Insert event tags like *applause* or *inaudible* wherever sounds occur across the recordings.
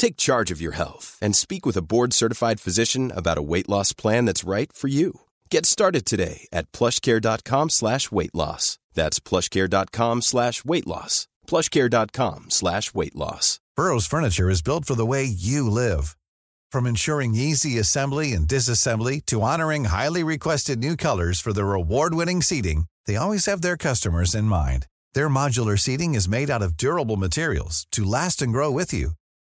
Take charge of your health and speak with a board-certified physician about a weight loss plan that's right for you. Get started today at plushcare.com slash weight loss. That's plushcare.com slash weight loss. plushcare.com slash weight loss. Burrow's furniture is built for the way you live. From ensuring easy assembly and disassembly to honoring highly requested new colors for their award-winning seating, they always have their customers in mind. Their modular seating is made out of durable materials to last and grow with you.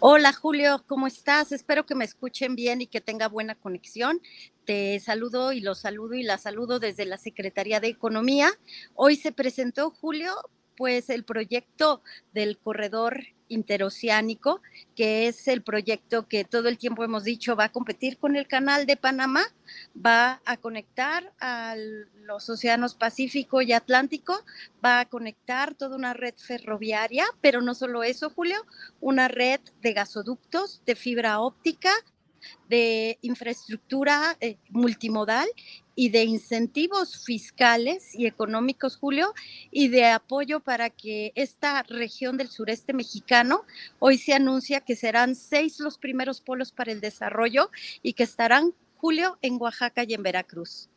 Hola Julio, ¿cómo estás? Espero que me escuchen bien y que tenga buena conexión. Te saludo y los saludo y la saludo desde la Secretaría de Economía. Hoy se presentó, Julio, pues el proyecto del corredor interoceánico, que es el proyecto que todo el tiempo hemos dicho va a competir con el canal de Panamá, va a conectar a los océanos Pacífico y Atlántico, va a conectar toda una red ferroviaria, pero no solo eso, Julio, una red de gasoductos, de fibra óptica, de infraestructura eh, multimodal y de incentivos fiscales y económicos, Julio, y de apoyo para que esta región del sureste mexicano hoy se anuncia que serán seis los primeros polos para el desarrollo y que estarán, Julio, en Oaxaca y en Veracruz.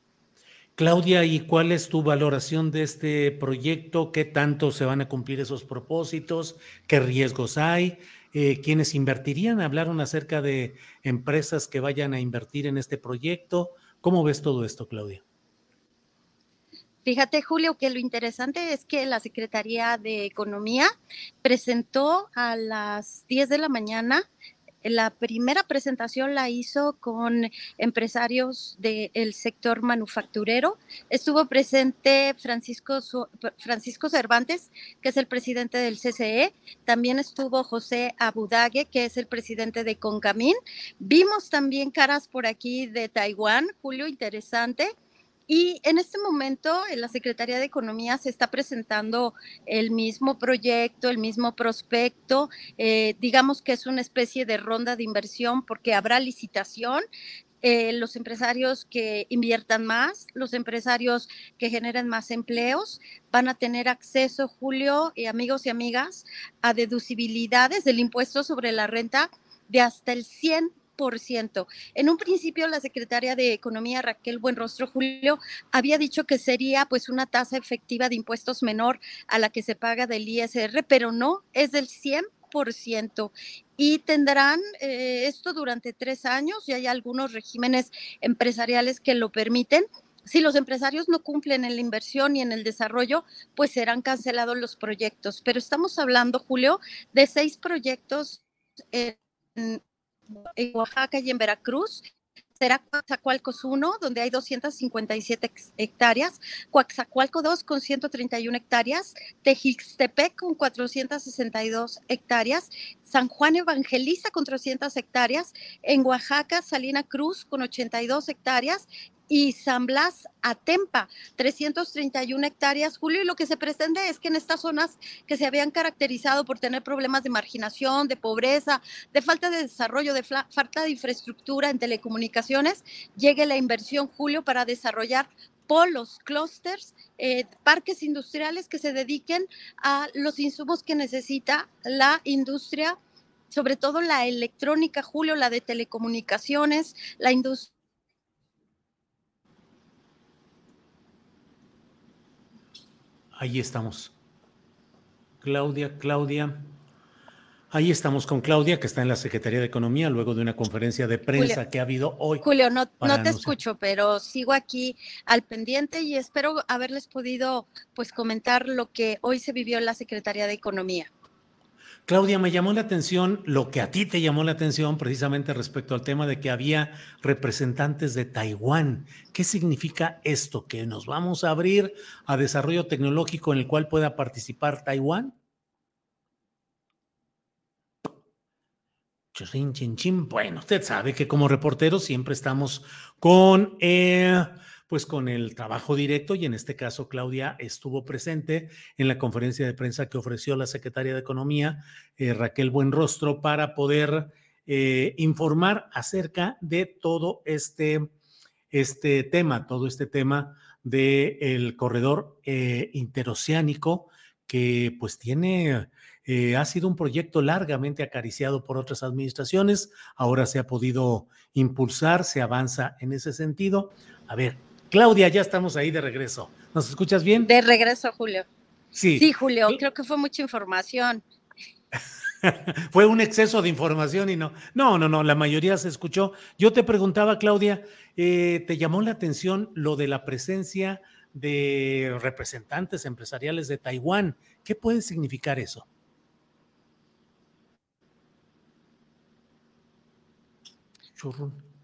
Claudia, ¿y cuál es tu valoración de este proyecto? ¿Qué tanto se van a cumplir esos propósitos? ¿Qué riesgos hay? Eh, ¿Quiénes invertirían? Hablaron acerca de empresas que vayan a invertir en este proyecto. ¿Cómo ves todo esto, Claudia? Fíjate, Julio, que lo interesante es que la Secretaría de Economía presentó a las 10 de la mañana la primera presentación la hizo con empresarios del sector manufacturero. Estuvo presente Francisco, Francisco Cervantes, que es el presidente del CCE. También estuvo José Abudague, que es el presidente de Concamín. Vimos también caras por aquí de Taiwán, Julio, interesante. Y en este momento en la Secretaría de Economía se está presentando el mismo proyecto, el mismo prospecto. Eh, digamos que es una especie de ronda de inversión porque habrá licitación. Eh, los empresarios que inviertan más, los empresarios que generen más empleos, van a tener acceso, Julio y amigos y amigas, a deducibilidades del impuesto sobre la renta de hasta el 100 en un principio, la secretaria de Economía, Raquel Buenrostro Julio, había dicho que sería pues una tasa efectiva de impuestos menor a la que se paga del ISR, pero no, es del 100% y tendrán eh, esto durante tres años y hay algunos regímenes empresariales que lo permiten. Si los empresarios no cumplen en la inversión y en el desarrollo, pues serán cancelados los proyectos. Pero estamos hablando, Julio, de seis proyectos en, en Oaxaca y en Veracruz. Será Coaxacualcos 1, donde hay 257 hectáreas, Coaxacualco 2 con 131 hectáreas, Tejixtepec con 462 hectáreas, San Juan Evangeliza con 300 hectáreas, en Oaxaca Salina Cruz con 82 hectáreas y San Blas Atempa, 331 hectáreas, Julio, y lo que se pretende es que en estas zonas que se habían caracterizado por tener problemas de marginación, de pobreza, de falta de desarrollo, de falta de infraestructura en telecomunicaciones, llegue la inversión, Julio, para desarrollar polos, clústeres, eh, parques industriales que se dediquen a los insumos que necesita la industria, sobre todo la electrónica, Julio, la de telecomunicaciones, la industria Ahí estamos. Claudia, Claudia. Ahí estamos con Claudia, que está en la Secretaría de Economía, luego de una conferencia de prensa que ha habido hoy. Julio, no, no te escucho, pero sigo aquí al pendiente y espero haberles podido pues comentar lo que hoy se vivió en la Secretaría de Economía. Claudia, me llamó la atención lo que a ti te llamó la atención precisamente respecto al tema de que había representantes de Taiwán. ¿Qué significa esto? ¿Que nos vamos a abrir a desarrollo tecnológico en el cual pueda participar Taiwán? Bueno, usted sabe que como reporteros siempre estamos con... Eh, pues con el trabajo directo y en este caso Claudia estuvo presente en la conferencia de prensa que ofreció la secretaria de Economía, eh, Raquel Buenrostro, para poder eh, informar acerca de todo este, este tema, todo este tema del corredor eh, interoceánico que pues tiene... ha sido un proyecto largamente acariciado por otras administraciones, ahora se ha podido impulsar, se avanza en ese sentido. A ver, Claudia, ya estamos ahí de regreso. ¿Nos escuchas bien? De regreso, Julio. Sí. Sí, Julio, creo que fue mucha información. *laughs* fue un exceso de información y no. No, no, no, la mayoría se escuchó. Yo te preguntaba, Claudia, eh, ¿te llamó la atención lo de la presencia de representantes empresariales de Taiwán? ¿Qué puede significar eso? Churrón.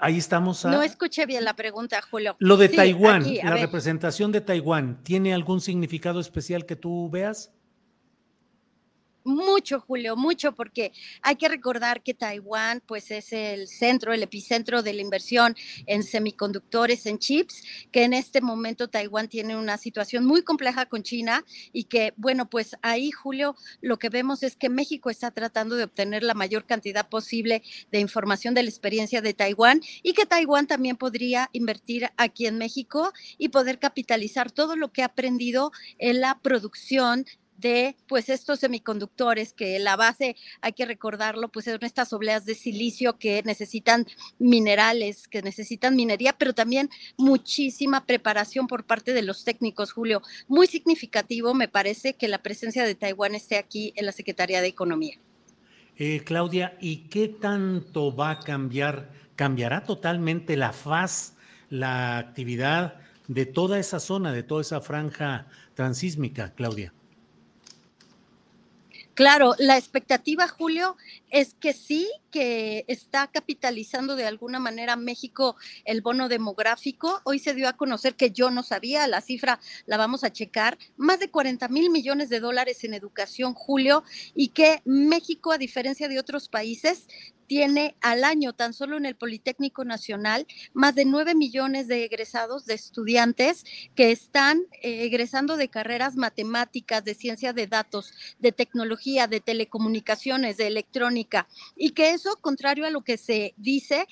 Ahí estamos. No escuché bien la pregunta, Julio. Lo de Taiwán, la representación de Taiwán, ¿tiene algún significado especial que tú veas? Mucho, Julio, mucho, porque hay que recordar que Taiwán, pues, es el centro, el epicentro de la inversión en semiconductores, en chips, que en este momento Taiwán tiene una situación muy compleja con China y que, bueno, pues ahí, Julio, lo que vemos es que México está tratando de obtener la mayor cantidad posible de información de la experiencia de Taiwán y que Taiwán también podría invertir aquí en México y poder capitalizar todo lo que ha aprendido en la producción de pues estos semiconductores que la base hay que recordarlo pues son estas obleas de silicio que necesitan minerales que necesitan minería pero también muchísima preparación por parte de los técnicos Julio. Muy significativo me parece que la presencia de Taiwán esté aquí en la Secretaría de Economía. Eh, Claudia y qué tanto va a cambiar cambiará totalmente la faz la actividad de toda esa zona de toda esa franja transísmica Claudia Claro, la expectativa, Julio, es que sí, que está capitalizando de alguna manera México el bono demográfico. Hoy se dio a conocer que yo no sabía, la cifra la vamos a checar, más de 40 mil millones de dólares en educación, Julio, y que México, a diferencia de otros países, tiene al año, tan solo en el Politécnico Nacional, más de 9 millones de egresados, de estudiantes que están eh, egresando de carreras matemáticas, de ciencia de datos, de tecnología, de telecomunicaciones, de electrónica, y que eso, contrario a lo que se dice,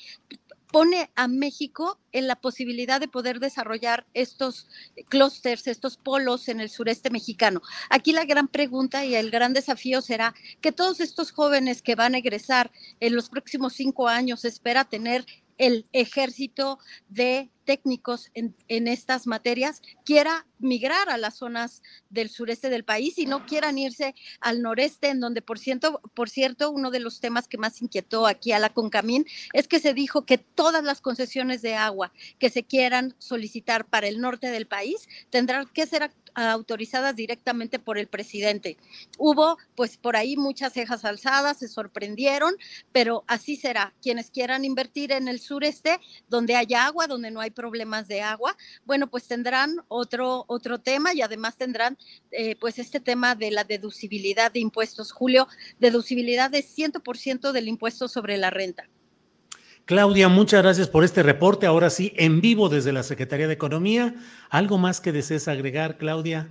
pone a México en la posibilidad de poder desarrollar estos clústeres, estos polos en el sureste mexicano. Aquí la gran pregunta y el gran desafío será que todos estos jóvenes que van a egresar en los próximos cinco años espera tener el ejército de técnicos en, estas materias quiera migrar a las zonas del sureste del país y no quieran irse al noreste, en donde, por cierto, por cierto, uno de los temas que más inquietó aquí a la Concamín es que se dijo que todas las concesiones de agua que se quieran solicitar para el norte del país tendrán que ser autorizadas directamente por el presidente. Hubo, pues, por ahí muchas cejas alzadas, se sorprendieron, pero así será. Quienes quieran invertir en el sureste, donde haya agua, donde no hay problemas de agua, bueno, pues tendrán otro, otro tema y además tendrán eh, pues este tema de la deducibilidad de impuestos. Julio, deducibilidad de 100% del impuesto sobre la renta. Claudia, muchas gracias por este reporte. Ahora sí, en vivo desde la Secretaría de Economía. ¿Algo más que desees agregar, Claudia?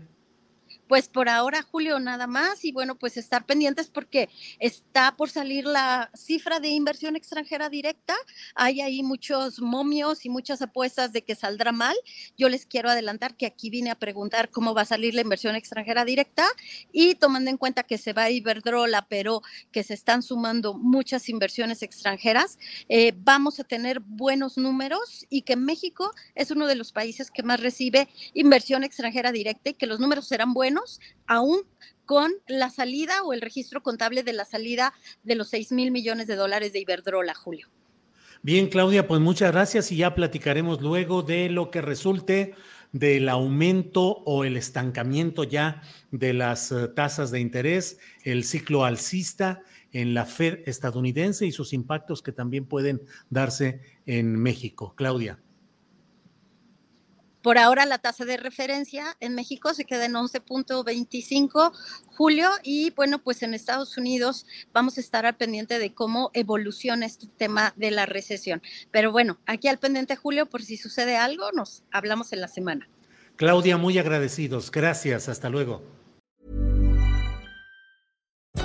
Pues por ahora, Julio, nada más. Y bueno, pues estar pendientes porque está por salir la cifra de inversión extranjera directa. Hay ahí muchos momios y muchas apuestas de que saldrá mal. Yo les quiero adelantar que aquí vine a preguntar cómo va a salir la inversión extranjera directa y tomando en cuenta que se va a Iberdrola, pero que se están sumando muchas inversiones extranjeras, eh, vamos a tener buenos números y que México es uno de los países que más recibe inversión extranjera directa y que los números serán buenos aún con la salida o el registro contable de la salida de los 6 mil millones de dólares de Iberdrola, Julio. Bien, Claudia, pues muchas gracias y ya platicaremos luego de lo que resulte del aumento o el estancamiento ya de las eh, tasas de interés, el ciclo alcista en la Fed estadounidense y sus impactos que también pueden darse en México. Claudia. Por ahora la tasa de referencia en México se queda en 11.25 julio y bueno, pues en Estados Unidos vamos a estar al pendiente de cómo evoluciona este tema de la recesión. Pero bueno, aquí al pendiente julio por si sucede algo, nos hablamos en la semana. Claudia, muy agradecidos. Gracias. Hasta luego.